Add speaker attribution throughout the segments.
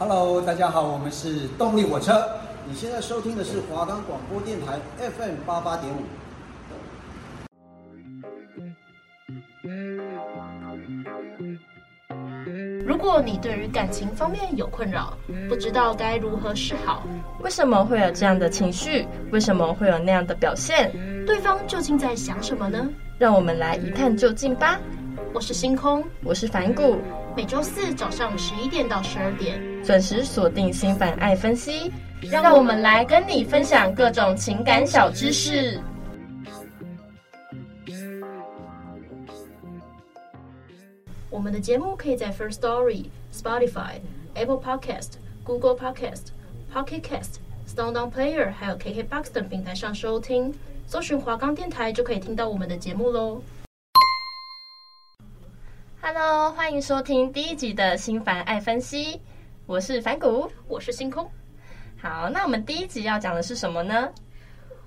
Speaker 1: Hello，大家好，我们是动力火车。你现在收听的是华冈广播电台 FM 八八点五。
Speaker 2: 如果你对于感情方面有困扰，不知道该如何是好，
Speaker 3: 为什么会有这样的情绪？为什么会有那样的表现？
Speaker 2: 对方究竟在想什么呢？
Speaker 3: 让我们来一探究竟吧。
Speaker 2: 我是星空，
Speaker 3: 我是梵谷。
Speaker 2: 每周四早上十一点到十二点，
Speaker 3: 准时锁定心烦爱分析，让我们来跟你分享各种情感小知识。
Speaker 2: 我们的节目可以在 First Story、Spotify、Apple Podcast、Google Podcast、Pocket Cast、SoundOn Player，还有 KKBox 等平台上收听，搜寻华冈电台就可以听到我们的节目喽。
Speaker 3: Hello，欢迎收听第一集的心烦爱分析，我是反骨，
Speaker 2: 我是星空。
Speaker 3: 好，那我们第一集要讲的是什么呢？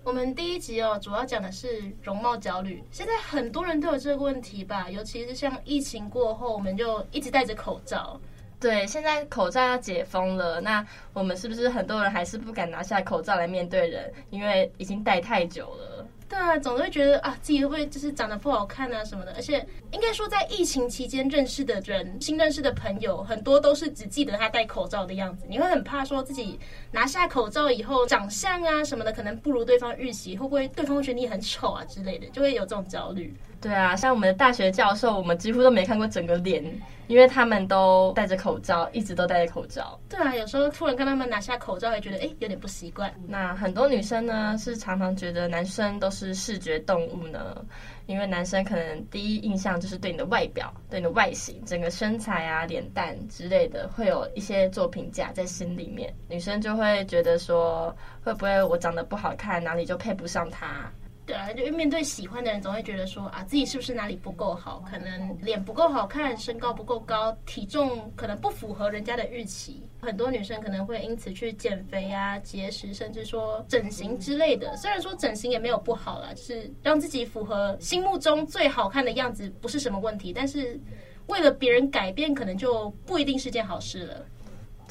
Speaker 2: 我们第一集哦，主要讲的是容貌焦虑。现在很多人都有这个问题吧，尤其是像疫情过后，我们就一直戴着口罩。
Speaker 3: 对，现在口罩要解封了，那我们是不是很多人还是不敢拿下口罩来面对人？因为已经戴太久了。
Speaker 2: 对啊，总是会觉得啊，自己会就是长得不好看啊什么的？而且应该说，在疫情期间认识的人，新认识的朋友，很多都是只记得他戴口罩的样子。你会很怕说自己拿下口罩以后，长相啊什么的，可能不如对方预期，会不会对方会觉得你很丑啊之类的，就会有这种焦虑。
Speaker 3: 对啊，像我们的大学教授，我们几乎都没看过整个脸，因为他们都戴着口罩，一直都戴着口罩。
Speaker 2: 对啊，有时候突然跟他们拿下口罩，会觉得哎，有点不习惯。
Speaker 3: 那很多女生呢，是常常觉得男生都是视觉动物呢，因为男生可能第一印象就是对你的外表、对你的外形、整个身材啊、脸蛋之类的，会有一些做评价在心里面。女生就会觉得说，会不会我长得不好看，哪里就配不上他？
Speaker 2: 对啊，就面对喜欢的人，总会觉得说啊，自己是不是哪里不够好？可能脸不够好看，身高不够高，体重可能不符合人家的预期。很多女生可能会因此去减肥啊、节食，甚至说整形之类的。虽然说整形也没有不好啦，就是让自己符合心目中最好看的样子，不是什么问题。但是为了别人改变，可能就不一定是件好事了。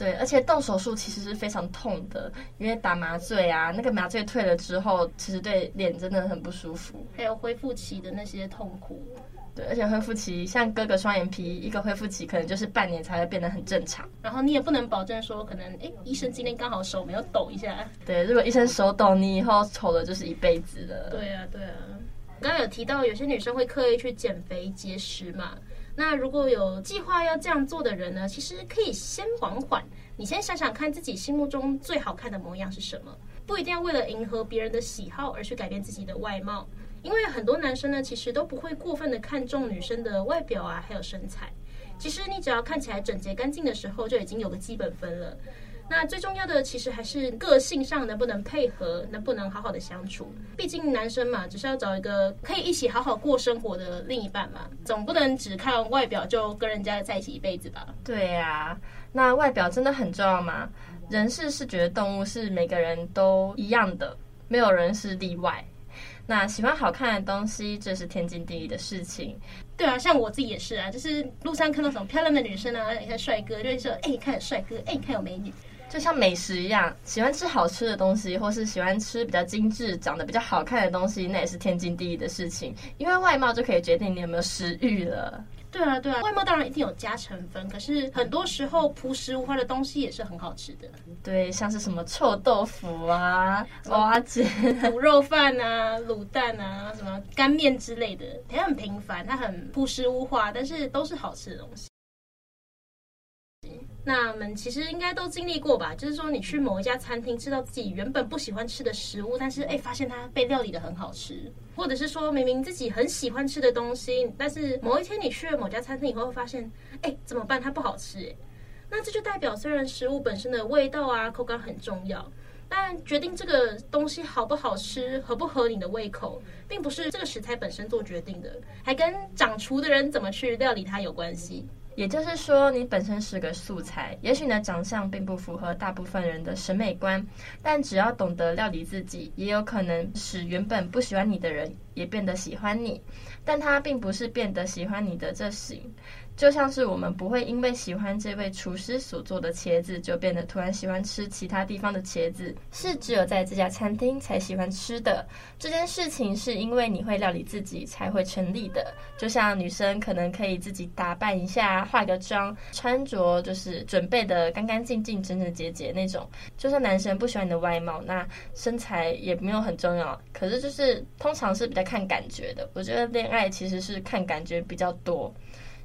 Speaker 3: 对，而且动手术其实是非常痛的，因为打麻醉啊，那个麻醉退了之后，其实对脸真的很不舒服，
Speaker 2: 还有恢复期的那些痛苦。
Speaker 3: 对，而且恢复期像割个双眼皮，一个恢复期可能就是半年才会变得很正常。
Speaker 2: 然后你也不能保证说，可能哎，医生今天刚好手没有抖一下。
Speaker 3: 对，如果医生手抖，你以后丑的就是一辈子了。
Speaker 2: 对啊，对啊。刚刚有提到有些女生会刻意去减肥节食嘛。那如果有计划要这样做的人呢，其实可以先缓缓，你先想想看自己心目中最好看的模样是什么，不一定要为了迎合别人的喜好而去改变自己的外貌，因为很多男生呢，其实都不会过分的看重女生的外表啊，还有身材，其实你只要看起来整洁干净的时候，就已经有个基本分了。那最重要的其实还是个性上能不能配合，能不能好好的相处。毕竟男生嘛，只是要找一个可以一起好好过生活的另一半嘛，总不能只看外表就跟人家在一起一辈子吧？
Speaker 3: 对呀，那外表真的很重要吗？人是视觉动物，是每个人都一样的，没有人是例外。那喜欢好看的东西，这是天经地义的事情。
Speaker 2: 对啊，像我自己也是啊，就是路上看到什么漂亮的女生啊，一些帅哥，就会说：“哎，看有帅哥，哎，看有美女。”
Speaker 3: 就像美食一样，喜欢吃好吃的东西，或是喜欢吃比较精致、长得比较好看的东西，那也是天经地义的事情。因为外貌就可以决定你有没有食欲了。
Speaker 2: 对啊，对啊，外貌当然一定有加成分，可是很多时候朴实无华的东西也是很好吃的。
Speaker 3: 对，像是什么臭豆腐啊、蚵仔煎、
Speaker 2: 卤肉饭啊、卤蛋啊、什么干面之类的，它很平凡，它很朴实无华，但是都是好吃的东西。那我们其实应该都经历过吧？就是说，你去某一家餐厅，吃到自己原本不喜欢吃的食物，但是哎，发现它被料理得很好吃；或者是说，明明自己很喜欢吃的东西，但是某一天你去了某家餐厅以后，会发现，哎，怎么办？它不好吃哎。那这就代表，虽然食物本身的味道啊、口感很重要，但决定这个东西好不好吃、合不合你的胃口，并不是这个食材本身做决定的，还跟掌厨的人怎么去料理它有关系。
Speaker 3: 也就是说，你本身是个素材，也许你的长相并不符合大部分人的审美观，但只要懂得料理自己，也有可能使原本不喜欢你的人也变得喜欢你，但他并不是变得喜欢你的这型。就像是我们不会因为喜欢这位厨师所做的茄子，就变得突然喜欢吃其他地方的茄子，是只有在这家餐厅才喜欢吃的。这件事情是因为你会料理自己才会成立的。就像女生可能可以自己打扮一下，化个妆，穿着就是准备的干干净净、整整洁洁那种。就算男生不喜欢你的外貌，那身材也没有很重要。可是就是通常是比较看感觉的。我觉得恋爱其实是看感觉比较多。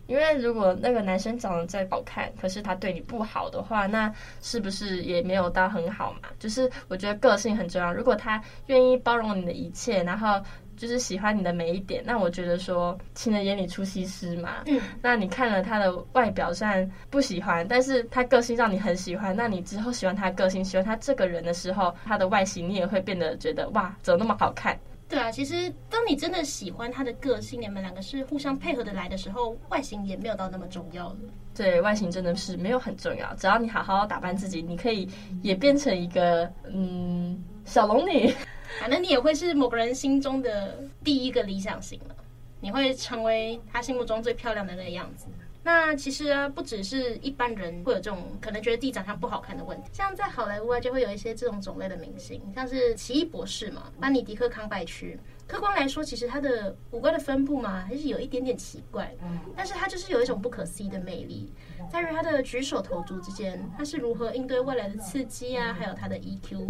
Speaker 3: 因为如果那个男生长得再好看，可是他对你不好的话，那是不是也没有到很好嘛？就是我觉得个性很重要。如果他愿意包容你的一切，然后就是喜欢你的每一点，那我觉得说情人眼里出西施嘛。嗯。那你看了他的外表虽然不喜欢，但是他个性让你很喜欢。那你之后喜欢他个性，喜欢他这个人的时候，他的外形你也会变得觉得哇，怎么那么好看？
Speaker 2: 对啊，其实当你真的喜欢他的个性，你们两个是互相配合的来的时候，外形也没有到那么重要了。
Speaker 3: 对，外形真的是没有很重要，只要你好好打扮自己，你可以也变成一个嗯小龙女，
Speaker 2: 反正你也会是某个人心中的第一个理想型了，你会成为他心目中最漂亮的那个样子。那其实啊，不只是一般人会有这种可能觉得自己长相不好看的问题，像在好莱坞啊，就会有一些这种种类的明星，像是奇异博士嘛，班尼迪克康拜区。客观来说，其实他的五官的分布嘛，还是有一点点奇怪，但是他就是有一种不可思议的魅力，在于他的举手投足之间，他是如何应对未来的刺激啊，还有他的 EQ。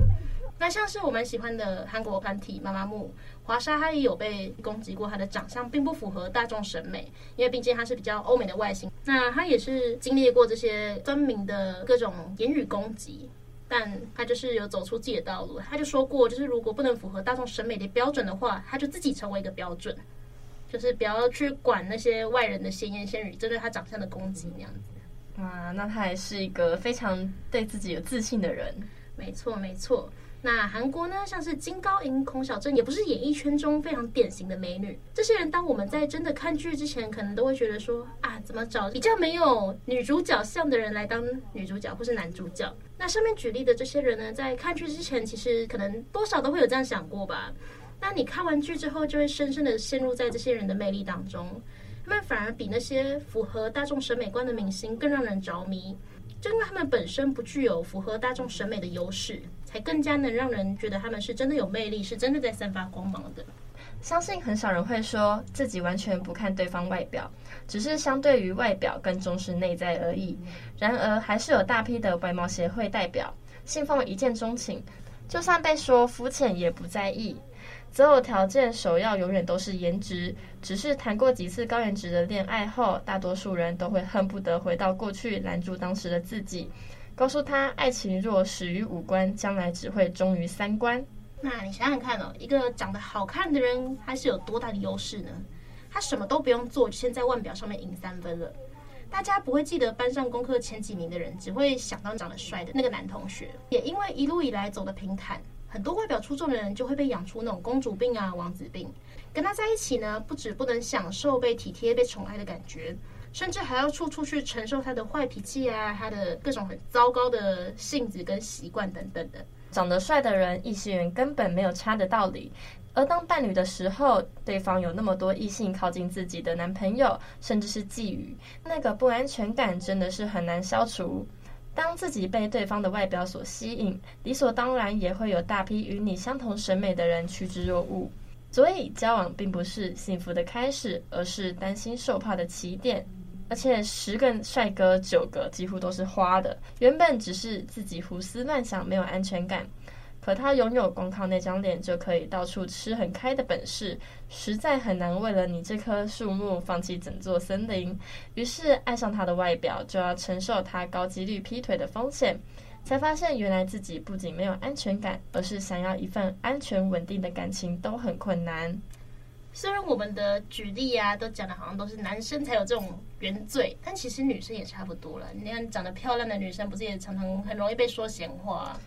Speaker 2: 那像是我们喜欢的韩国团体妈妈木，华莎，她也有被攻击过，她的长相并不符合大众审美，因为毕竟她是比较欧美的外形。那她也是经历过这些分明的各种言语攻击，但她就是有走出自己的道路。她就说过，就是如果不能符合大众审美的标准的话，她就自己成为一个标准，就是不要去管那些外人的闲言闲语针对她长相的攻击那样子。
Speaker 3: 啊，那她也是一个非常对自己有自信的人。
Speaker 2: 没错，没错。那韩国呢，像是金高银、孔晓振，也不是演艺圈中非常典型的美女。这些人，当我们在真的看剧之前，可能都会觉得说啊，怎么找比较没有女主角像的人来当女主角或是男主角？那上面举例的这些人呢，在看剧之前，其实可能多少都会有这样想过吧。那你看完剧之后，就会深深的陷入在这些人的魅力当中，他们反而比那些符合大众审美观的明星更让人着迷。就因为他们本身不具有符合大众审美的优势，才更加能让人觉得他们是真的有魅力，是真的在散发光芒的。
Speaker 3: 相信很少人会说自己完全不看对方外表，只是相对于外表更重视内在而已。然而，还是有大批的外貌协会代表信奉一见钟情，就算被说肤浅也不在意。择偶条件首要永远都是颜值，只是谈过几次高颜值的恋爱后，大多数人都会恨不得回到过去拦住当时的自己，告诉他爱情若始于五官，将来只会忠于三观。
Speaker 2: 那你想想看哦，一个长得好看的人，他是有多大的优势呢？他什么都不用做，先在腕表上面赢三分了。大家不会记得班上功课前几名的人，只会想到长得帅的那个男同学。也因为一路以来走得平坦。很多外表出众的人就会被养出那种公主病啊、王子病。跟他在一起呢，不止不能享受被体贴、被宠爱的感觉，甚至还要处处去承受他的坏脾气啊，他的各种很糟糕的性子跟习惯等等的。
Speaker 3: 长得帅的人，异性缘根本没有差的道理。而当伴侣的时候，对方有那么多异性靠近自己的男朋友，甚至是觊觎，那个不安全感真的是很难消除。当自己被对方的外表所吸引，理所当然也会有大批与你相同审美的人趋之若鹜。所以，交往并不是幸福的开始，而是担心受怕的起点。而且，十个帅哥九个几乎都是花的，原本只是自己胡思乱想，没有安全感。可他拥有光靠那张脸就可以到处吃很开的本事，实在很难为了你这棵树木放弃整座森林。于是爱上他的外表，就要承受他高几率劈腿的风险。才发现原来自己不仅没有安全感，而是想要一份安全稳定的感情都很困难。
Speaker 2: 虽然我们的举例啊，都讲的好像都是男生才有这种原罪，但其实女生也差不多了。你看长得漂亮的女生，不是也常常很容易被说闲话？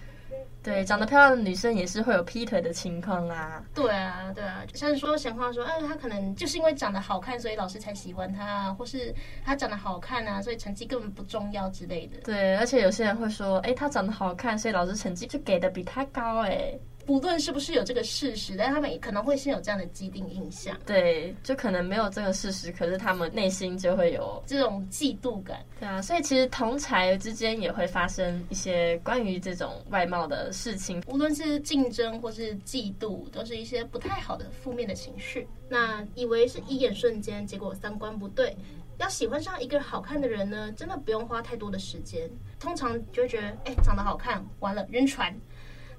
Speaker 3: 对，长得漂亮的女生也是会有劈腿的情况啊。
Speaker 2: 对啊，对啊，像是说闲话说，哎，她可能就是因为长得好看，所以老师才喜欢她，或是她长得好看啊，所以成绩根本不重要之类的。
Speaker 3: 对，而且有些人会说，哎，她长得好看，所以老师成绩就给的比她高，哎。
Speaker 2: 不论是不是有这个事实，但他们也可能会先有这样的既定印象。
Speaker 3: 对，就可能没有这个事实，可是他们内心就会有
Speaker 2: 这种嫉妒感。
Speaker 3: 对啊，所以其实同才之间也会发生一些关于这种外貌的事情，
Speaker 2: 无论是竞争或是嫉妒，都是一些不太好的负面的情绪。那以为是一眼瞬间，结果三观不对。要喜欢上一个好看的人呢，真的不用花太多的时间。通常就会觉得，哎，长得好看，完了晕船。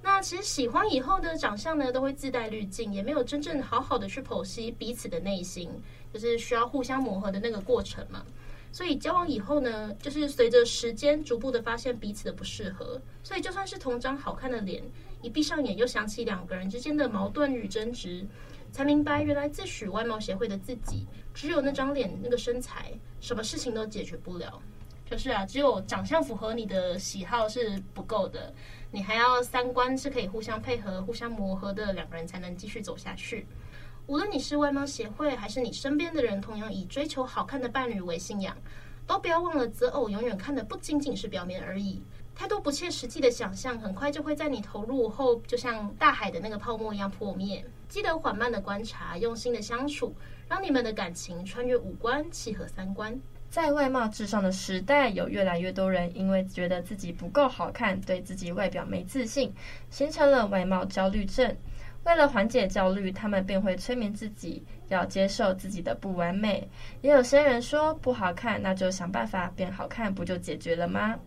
Speaker 2: 那其实喜欢以后的长相呢，都会自带滤镜，也没有真正好好的去剖析彼此的内心，就是需要互相磨合的那个过程嘛。所以交往以后呢，就是随着时间逐步的发现彼此的不适合。所以就算是同张好看的脸，一闭上眼又想起两个人之间的矛盾与争执。才明白，原来自诩外貌协会的自己，只有那张脸、那个身材，什么事情都解决不了。就是啊，只有长相符合你的喜好是不够的，你还要三观是可以互相配合、互相磨合的两个人才能继续走下去。无论你是外貌协会，还是你身边的人同样以追求好看的伴侣为信仰，都不要忘了择偶永远看的不仅仅是表面而已。太多不切实际的想象，很快就会在你投入后，就像大海的那个泡沫一样破灭。记得缓慢的观察，用心的相处，让你们的感情穿越五官，契合三观。
Speaker 3: 在外貌至上的时代，有越来越多人因为觉得自己不够好看，对自己外表没自信，形成了外貌焦虑症。为了缓解焦虑，他们便会催眠自己，要接受自己的不完美。也有些人说，不好看，那就想办法变好看，不就解决了吗？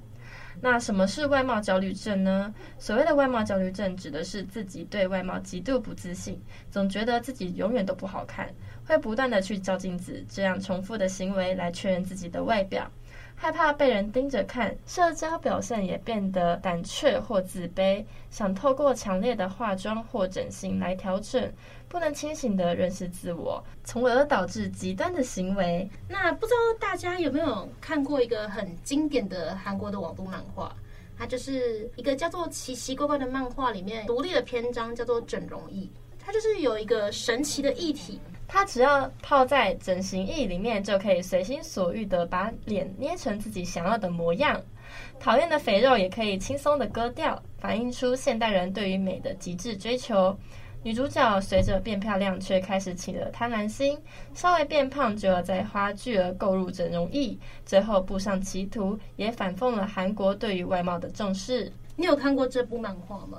Speaker 3: 那什么是外貌焦虑症呢？所谓的外貌焦虑症，指的是自己对外貌极度不自信，总觉得自己永远都不好看，会不断的去照镜子，这样重复的行为来确认自己的外表。害怕被人盯着看，社交表现也变得胆怯或自卑，想透过强烈的化妆或整形来调整，不能清醒地认识自我，从而导致极端的行为。
Speaker 2: 那不知道大家有没有看过一个很经典的韩国的网络漫画？它就是一个叫做《奇奇怪怪》的漫画里面独立的篇章，叫做《整容液》。它就是有一个神奇的液体。
Speaker 3: 它只要泡在整形液里面，就可以随心所欲地把脸捏成自己想要的模样。讨厌的肥肉也可以轻松地割掉，反映出现代人对于美的极致追求。女主角随着变漂亮，却开始起了贪婪心，稍微变胖就要再花巨额购入整容液，最后步上歧途，也反讽了韩国对于外貌的重视。
Speaker 2: 你有看过这部漫画吗？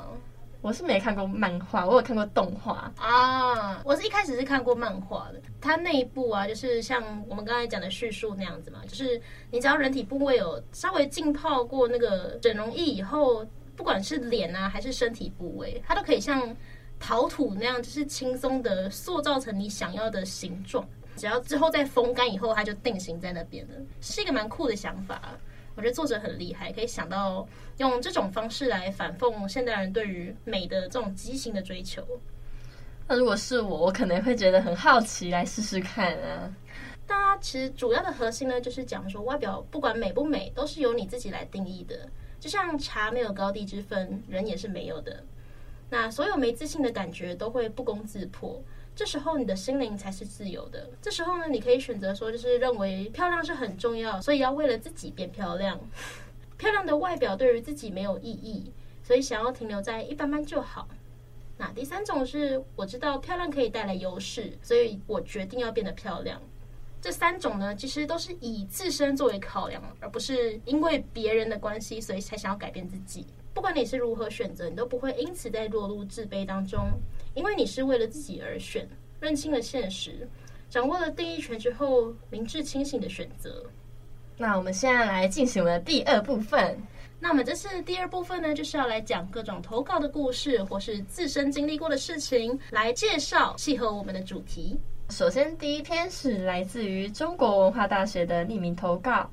Speaker 3: 我是没看过漫画，我有看过动画
Speaker 2: 啊。我是一开始是看过漫画的，它那一部啊，就是像我们刚才讲的叙述那样子嘛，就是你只要人体部位有稍微浸泡过那个整容液以后，不管是脸啊还是身体部位，它都可以像陶土那样，就是轻松的塑造成你想要的形状。只要之后再风干以后，它就定型在那边了，是一个蛮酷的想法。我觉得作者很厉害，可以想到用这种方式来反讽现代人对于美的这种畸形的追求。
Speaker 3: 那如果是我，我可能会觉得很好奇，来试试看啊。
Speaker 2: 大家其实主要的核心呢，就是讲说外表不管美不美，都是由你自己来定义的。就像茶没有高低之分，人也是没有的。那所有没自信的感觉都会不攻自破。这时候你的心灵才是自由的。这时候呢，你可以选择说，就是认为漂亮是很重要，所以要为了自己变漂亮。漂亮的外表对于自己没有意义，所以想要停留在一般般就好。那第三种是，我知道漂亮可以带来优势，所以我决定要变得漂亮。这三种呢，其实都是以自身作为考量，而不是因为别人的关系，所以才想要改变自己。不管你是如何选择，你都不会因此在落入自卑当中。因为你是为了自己而选，认清了现实，掌握了定义权之后，明智清醒的选择。
Speaker 3: 那我们现在来进行我们的第二部分。
Speaker 2: 那我们这次第二部分呢，就是要来讲各种投稿的故事，或是自身经历过的事情，来介绍契合我们的主题。
Speaker 3: 首先，第一篇是来自于中国文化大学的匿名投稿。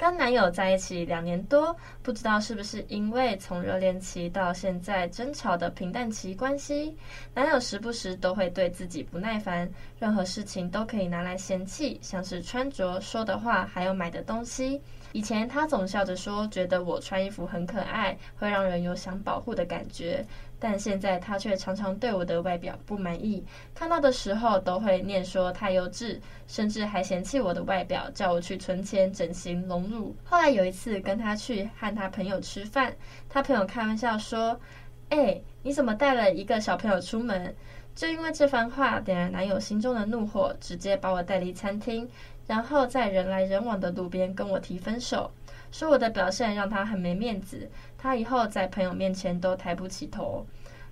Speaker 3: 跟男友在一起两年多，不知道是不是因为从热恋期到现在争吵的平淡期关系，男友时不时都会对自己不耐烦，任何事情都可以拿来嫌弃，像是穿着、说的话，还有买的东西。以前他总笑着说，觉得我穿衣服很可爱，会让人有想保护的感觉。但现在他却常常对我的外表不满意，看到的时候都会念说太幼稚，甚至还嫌弃我的外表，叫我去存钱整形隆乳。后来有一次跟他去和他朋友吃饭，他朋友开玩笑说：“哎，你怎么带了一个小朋友出门？”就因为这番话点燃男友心中的怒火，直接把我带离餐厅，然后在人来人往的路边跟我提分手，说我的表现让他很没面子，他以后在朋友面前都抬不起头。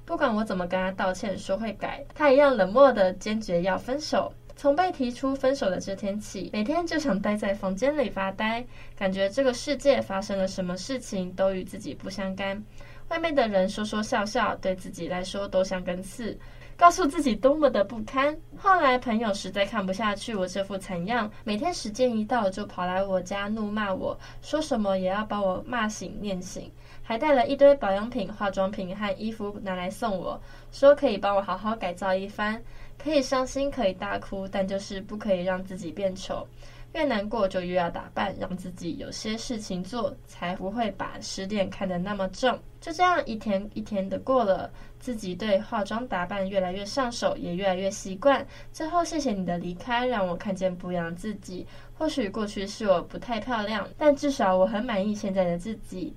Speaker 3: 不管我怎么跟他道歉，说会改，他一样冷漠的坚决要分手。从被提出分手的这天起，每天就想待在房间里发呆，感觉这个世界发生了什么事情都与自己不相干。外面的人说说笑笑，对自己来说都像根刺，告诉自己多么的不堪。后来朋友实在看不下去我这副惨样，每天时间一到就跑来我家怒骂我，说什么也要把我骂醒念醒，还带了一堆保养品、化妆品和衣服拿来送我，说可以帮我好好改造一番。可以伤心，可以大哭，但就是不可以让自己变丑。越难过就越要打扮，让自己有些事情做，才不会把失恋看得那么重。就这样一天一天的过了，自己对化妆打扮越来越上手，也越来越习惯。最后，谢谢你的离开，让我看见不一样的自己。或许过去是我不太漂亮，但至少我很满意现在的自己。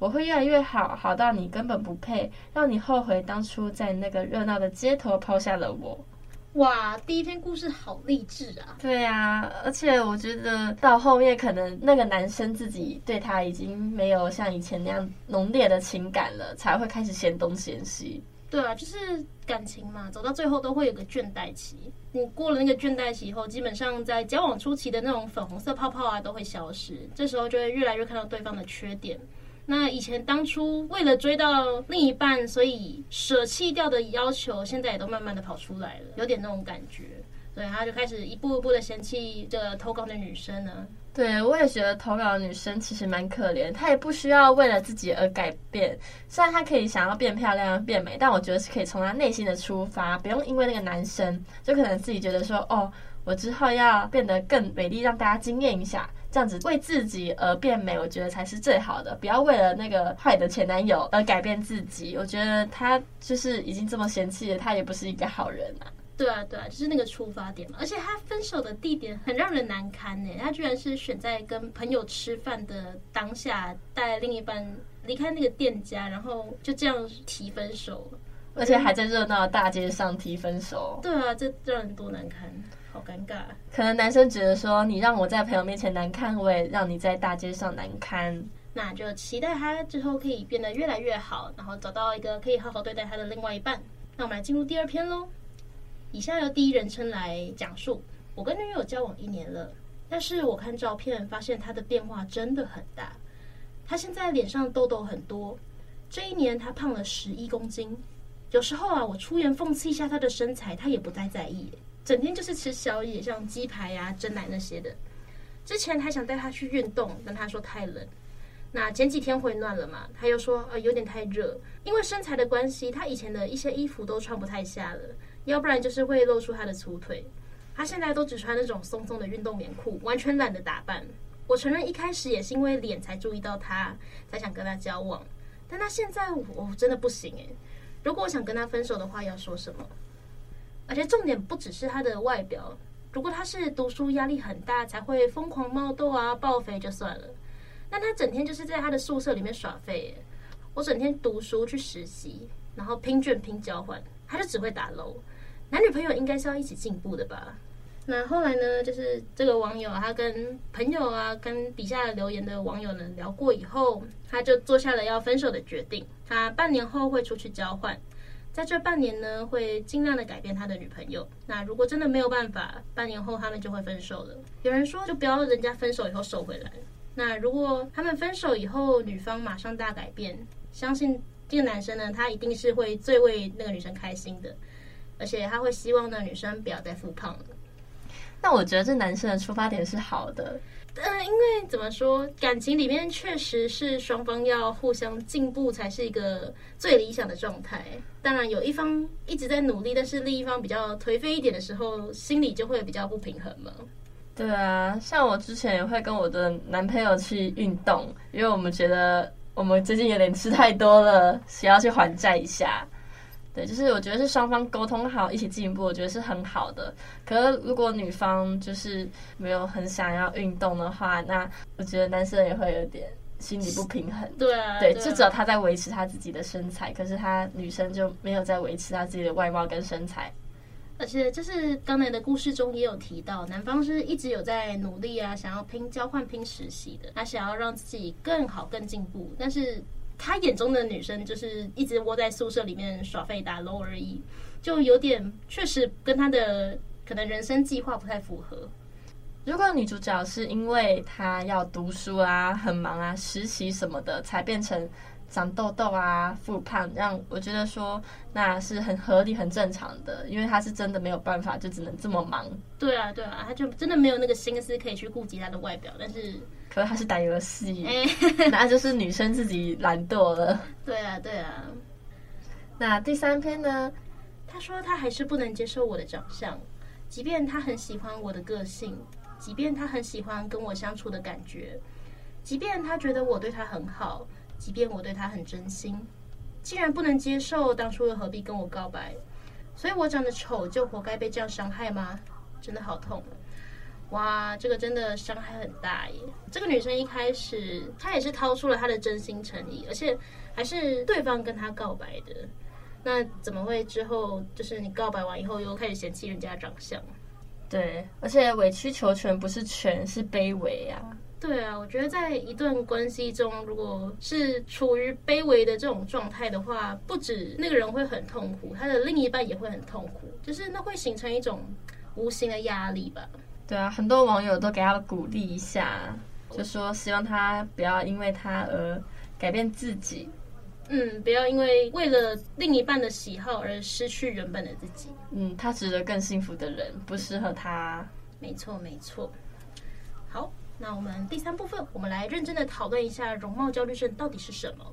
Speaker 3: 我会越来越好，好到你根本不配，让你后悔当初在那个热闹的街头抛下了我。
Speaker 2: 哇，第一篇故事好励志啊！
Speaker 3: 对啊，而且我觉得到后面可能那个男生自己对他已经没有像以前那样浓烈的情感了，才会开始嫌东嫌西。
Speaker 2: 对啊，就是感情嘛，走到最后都会有个倦怠期。你过了那个倦怠期以后，基本上在交往初期的那种粉红色泡泡啊都会消失，这时候就会越来越看到对方的缺点。那以前当初为了追到另一半，所以舍弃掉的要求，现在也都慢慢的跑出来了，有点那种感觉。所以他就开始一步一步的嫌弃这个投稿的女生呢。
Speaker 3: 对，我也觉得投稿的女生其实蛮可怜，她也不需要为了自己而改变。虽然她可以想要变漂亮、变美，但我觉得是可以从她内心的出发，不用因为那个男生，就可能自己觉得说，哦，我之后要变得更美丽，让大家惊艳一下。这样子为自己而变美，我觉得才是最好的。不要为了那个坏的前男友而改变自己。我觉得他就是已经这么嫌弃了，他也不是一个好人啊。
Speaker 2: 对啊，对啊，就是那个出发点嘛。而且他分手的地点很让人难堪呢。他居然是选在跟朋友吃饭的当下，带另一半离开那个店家，然后就这样提分手，
Speaker 3: 而且还在热闹的大街上提分手。
Speaker 2: 对啊，这让人多难堪。好尴尬，
Speaker 3: 可能男生觉得说，你让我在朋友面前难堪，我也让你在大街上难堪。
Speaker 2: 那就期待他之后可以变得越来越好，然后找到一个可以好好对待他的另外一半。那我们来进入第二篇喽。以下由第一人称来讲述：我跟女友交往一年了，但是我看照片发现她的变化真的很大。她现在脸上痘痘很多，这一年她胖了十一公斤。有时候啊，我出言讽刺一下她的身材，她也不太在意。整天就是吃宵夜，像鸡排呀、啊、珍奶那些的。之前还想带他去运动，但他说太冷。那前几天回暖了嘛，他又说呃有点太热，因为身材的关系，他以前的一些衣服都穿不太下了，要不然就是会露出他的粗腿。他现在都只穿那种松松的运动棉裤，完全懒得打扮。我承认一开始也是因为脸才注意到他，才想跟他交往。但他现在我真的不行诶。如果我想跟他分手的话，要说什么？而且重点不只是他的外表，如果他是读书压力很大才会疯狂冒痘啊、暴肥就算了，那他整天就是在他的宿舍里面耍废。我整天读书去实习，然后拼卷拼交换，他就只会打楼。男女朋友应该是要一起进步的吧？那后来呢，就是这个网友他跟朋友啊，跟底下留言的网友呢聊过以后，他就做下了要分手的决定。他半年后会出去交换。在这半年呢，会尽量的改变他的女朋友。那如果真的没有办法，半年后他们就会分手了。有人说，就不要人家分手以后收回来。那如果他们分手以后，女方马上大改变，相信这个男生呢，他一定是会最为那个女生开心的，而且他会希望那女生不要再复胖了。
Speaker 3: 那我觉得这男生的出发点是好的。
Speaker 2: 嗯，因为怎么说，感情里面确实是双方要互相进步才是一个最理想的状态。当然，有一方一直在努力，但是另一方比较颓废一点的时候，心里就会比较不平衡嘛。
Speaker 3: 对啊，像我之前也会跟我的男朋友去运动，因为我们觉得我们最近有点吃太多了，需要去还债一下。对，就是我觉得是双方沟通好，一起进步，我觉得是很好的。可是如果女方就是没有很想要运动的话，那我觉得男生也会有点心理不平衡。
Speaker 2: 对啊，对，
Speaker 3: 就只有他在维持他自己的身材，可是他女生就没有在维持他自己的外貌跟身材。
Speaker 2: 而且就是刚才的故事中也有提到，男方是一直有在努力啊，想要拼交换、拼实习的，他想要让自己更好、更进步。但是他眼中的女生就是一直窝在宿舍里面耍废打 LOL 而已，就有点确实跟他的可能人生计划不太符合。
Speaker 3: 如果女主角是因为她要读书啊、很忙啊、实习什么的，才变成。长痘痘啊，复胖，让我觉得说那是很合理、很正常的，因为她是真的没有办法，就只能这么忙。
Speaker 2: 对啊，对啊，她就真的没有那个心思可以去顾及她的外表，但是，
Speaker 3: 可是他是打游戏，那就是女生自己懒惰了。
Speaker 2: 对啊，对啊。
Speaker 3: 那第三篇呢？
Speaker 2: 他说他还是不能接受我的长相，即便他很喜欢我的个性，即便他很喜欢跟我相处的感觉，即便他觉得我对他很好。即便我对他很真心，既然不能接受，当初又何必跟我告白？所以我长得丑就活该被这样伤害吗？真的好痛！哇，这个真的伤害很大耶！这个女生一开始她也是掏出了她的真心诚意，而且还是对方跟她告白的。那怎么会之后就是你告白完以后又开始嫌弃人家长相？
Speaker 3: 对，而且委曲求全不是全，是卑微啊。
Speaker 2: 对啊，我觉得在一段关系中，如果是处于卑微的这种状态的话，不止那个人会很痛苦，他的另一半也会很痛苦，就是那会形成一种无形的压力吧。
Speaker 3: 对啊，很多网友都给他鼓励一下，就说希望他不要因为他而改变自己，
Speaker 2: 嗯，不要因为为了另一半的喜好而失去原本的自己。
Speaker 3: 嗯，他值得更幸福的人，不适合他。
Speaker 2: 没错，没错。好。那我们第三部分，我们来认真的讨论一下容貌焦虑症到底是什么。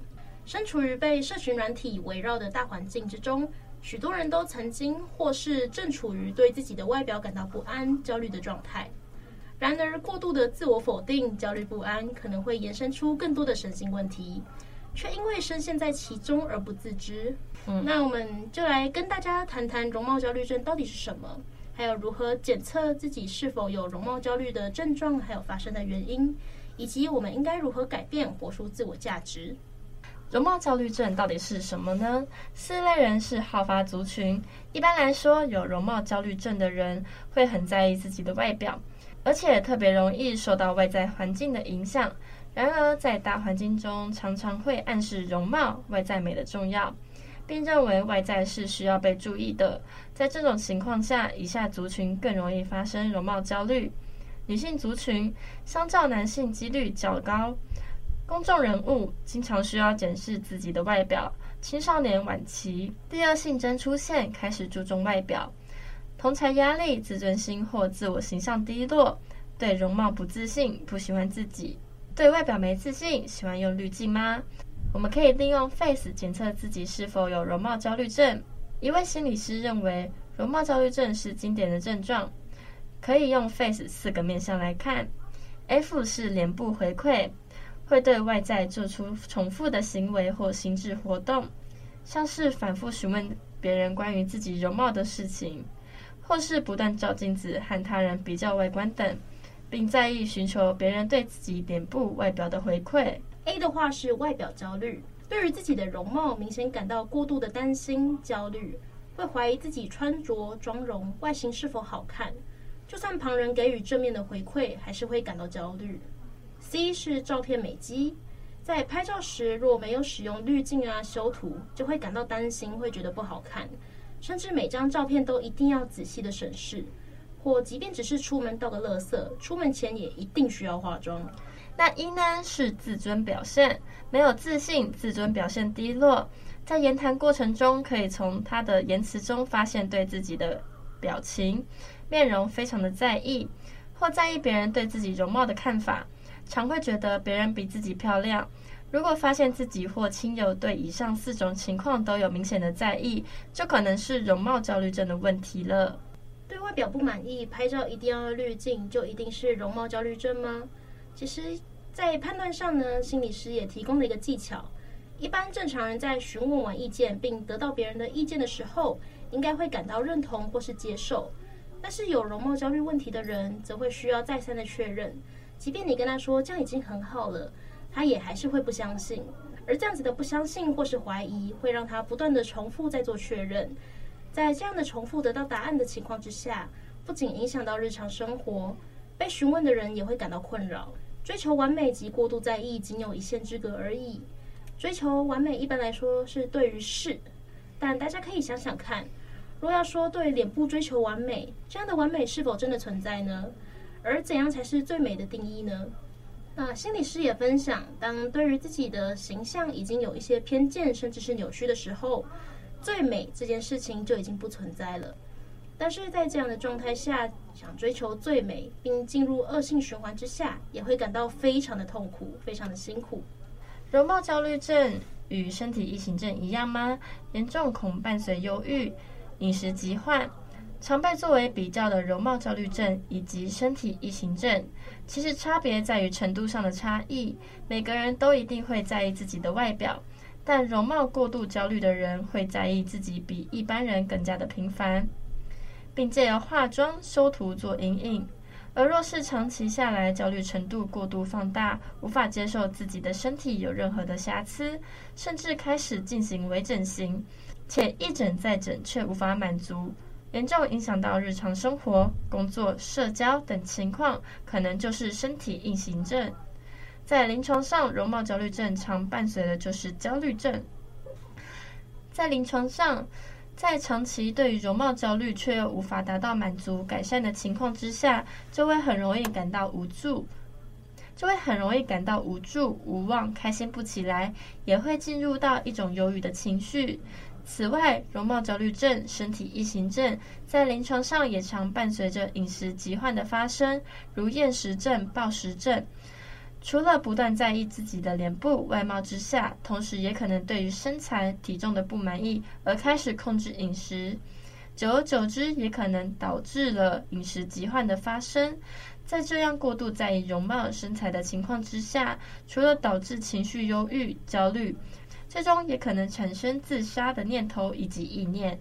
Speaker 2: 身处于被社群软体围绕的大环境之中，许多人都曾经或是正处于对自己的外表感到不安、焦虑的状态。然而，过度的自我否定、焦虑不安，可能会延伸出更多的身心问题，却因为深陷在其中而不自知。嗯，那我们就来跟大家谈谈容貌焦虑症到底是什么。还有如何检测自己是否有容貌焦虑的症状，还有发生的原因，以及我们应该如何改变，活出自我价值。
Speaker 3: 容貌焦虑症到底是什么呢？四类人是好发族群。一般来说，有容貌焦虑症的人会很在意自己的外表，而且特别容易受到外在环境的影响。然而，在大环境中，常常会暗示容貌、外在美的重要。并认为外在是需要被注意的。在这种情况下，以下族群更容易发生容貌焦虑：女性族群相较男性几率较高；公众人物经常需要检视自己的外表；青少年晚期第二性征出现，开始注重外表；同侪压力、自尊心或自我形象低落；对容貌不自信，不喜欢自己；对外表没自信，喜欢用滤镜吗？我们可以利用 Face 检测自己是否有容貌焦虑症。一位心理师认为，容貌焦虑症是经典的症状，可以用 Face 四个面向来看。F 是脸部回馈，会对外在做出重复的行为或心智活动，像是反复询问别人关于自己容貌的事情，或是不断照镜子和他人比较外观等，并在意寻求别人对自己脸部外表的回馈。
Speaker 2: A 的话是外表焦虑，对于自己的容貌明显感到过度的担心、焦虑，会怀疑自己穿着、妆容、外形是否好看，就算旁人给予正面的回馈，还是会感到焦虑。C 是照片美肌，在拍照时若没有使用滤镜啊、修图，就会感到担心，会觉得不好看，甚至每张照片都一定要仔细的审视，或即便只是出门倒个垃圾，出门前也一定需要化妆。
Speaker 3: 那一呢是自尊表现，没有自信，自尊表现低落，在言谈过程中可以从他的言辞中发现对自己的表情、面容非常的在意，或在意别人对自己容貌的看法，常会觉得别人比自己漂亮。如果发现自己或亲友对以上四种情况都有明显的在意，就可能是容貌焦虑症的问题了。
Speaker 2: 对外表不满意，拍照一定要滤镜，就一定是容貌焦虑症吗？其实，在判断上呢，心理师也提供了一个技巧。一般正常人在询问完意见并得到别人的意见的时候，应该会感到认同或是接受。但是有容貌焦虑问题的人，则会需要再三的确认。即便你跟他说这样已经很好了，他也还是会不相信。而这样子的不相信或是怀疑，会让他不断的重复再做确认。在这样的重复得到答案的情况之下，不仅影响到日常生活，被询问的人也会感到困扰。追求完美及过度在意，仅有一线之隔而已。追求完美一般来说是对于事，但大家可以想想看，若要说对脸部追求完美，这样的完美是否真的存在呢？而怎样才是最美的定义呢？那心理师也分享，当对于自己的形象已经有一些偏见，甚至是扭曲的时候，最美这件事情就已经不存在了。但是在这样的状态下，想追求最美，并进入恶性循环之下，也会感到非常的痛苦，非常的辛苦。
Speaker 3: 容貌焦虑症与身体异形症一样吗？严重恐伴随忧郁、饮食疾患。常被作为比较的容貌焦虑症以及身体异形症，其实差别在于程度上的差异。每个人都一定会在意自己的外表，但容貌过度焦虑的人会在意自己比一般人更加的平凡，并借由化妆、修图做阴影。而若是长期下来焦虑程度过度放大，无法接受自己的身体有任何的瑕疵，甚至开始进行微整形，且一整再整却无法满足。严重影响到日常生活、工作、社交等情况，可能就是身体硬行症。在临床上，容貌焦虑症常伴随的就是焦虑症。在临床上，在长期对于容貌焦虑却又无法达到满足、改善的情况之下，就会很容易感到无助，就会很容易感到无助、无望、开心不起来，也会进入到一种忧郁的情绪。此外，容貌焦虑症、身体异形症在临床上也常伴随着饮食疾患的发生，如厌食症、暴食症。除了不断在意自己的脸部外貌之下，同时也可能对于身材体重的不满意而开始控制饮食，久而久之也可能导致了饮食疾患的发生。在这样过度在意容貌身材的情况之下，除了导致情绪忧郁、焦虑。最终也可能产生自杀的念头以及意念。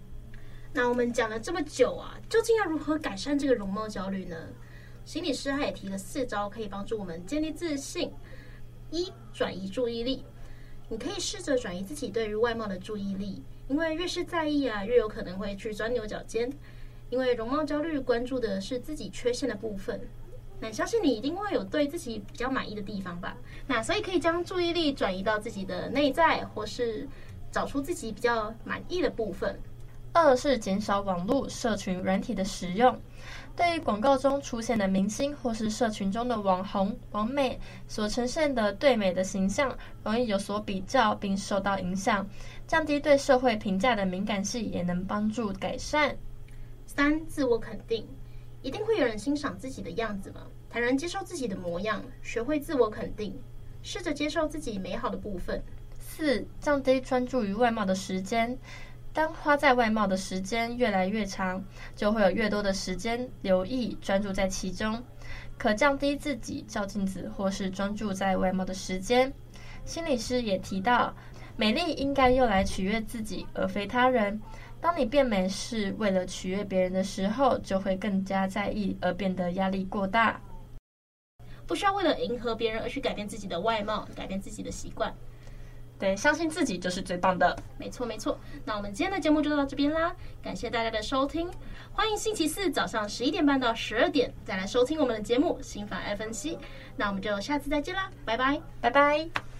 Speaker 2: 那我们讲了这么久啊，究竟要如何改善这个容貌焦虑呢？心理师他也提了四招，可以帮助我们建立自信。一、转移注意力，你可以试着转移自己对于外貌的注意力，因为越是在意啊，越有可能会去钻牛角尖。因为容貌焦虑关注的是自己缺陷的部分。那相信你一定会有对自己比较满意的地方吧？那所以可以将注意力转移到自己的内在，或是找出自己比较满意的部分。
Speaker 3: 二是减少网络社群软体的使用。对于广告中出现的明星或是社群中的网红、网美所呈现的对美的形象，容易有所比较并受到影响，降低对社会评价的敏感性，也能帮助改善。
Speaker 2: 三、自我肯定。一定会有人欣赏自己的样子吗？坦然接受自己的模样，学会自我肯定，试着接受自己美好的部分。
Speaker 3: 四、降低专注于外貌的时间。当花在外貌的时间越来越长，就会有越多的时间留意专注在其中，可降低自己照镜子或是专注在外貌的时间。心理师也提到，美丽应该用来取悦自己，而非他人。当你变美是为了取悦别人的时候，就会更加在意，而变得压力过大。
Speaker 2: 不需要为了迎合别人而去改变自己的外貌，改变自己的习惯。
Speaker 3: 对，相信自己就是最棒的。
Speaker 2: 没错，没错。那我们今天的节目就到这边啦，感谢大家的收听。欢迎星期四早上十一点半到十二点再来收听我们的节目《心法爱分析》。那我们就下次再见啦，拜拜，
Speaker 3: 拜拜。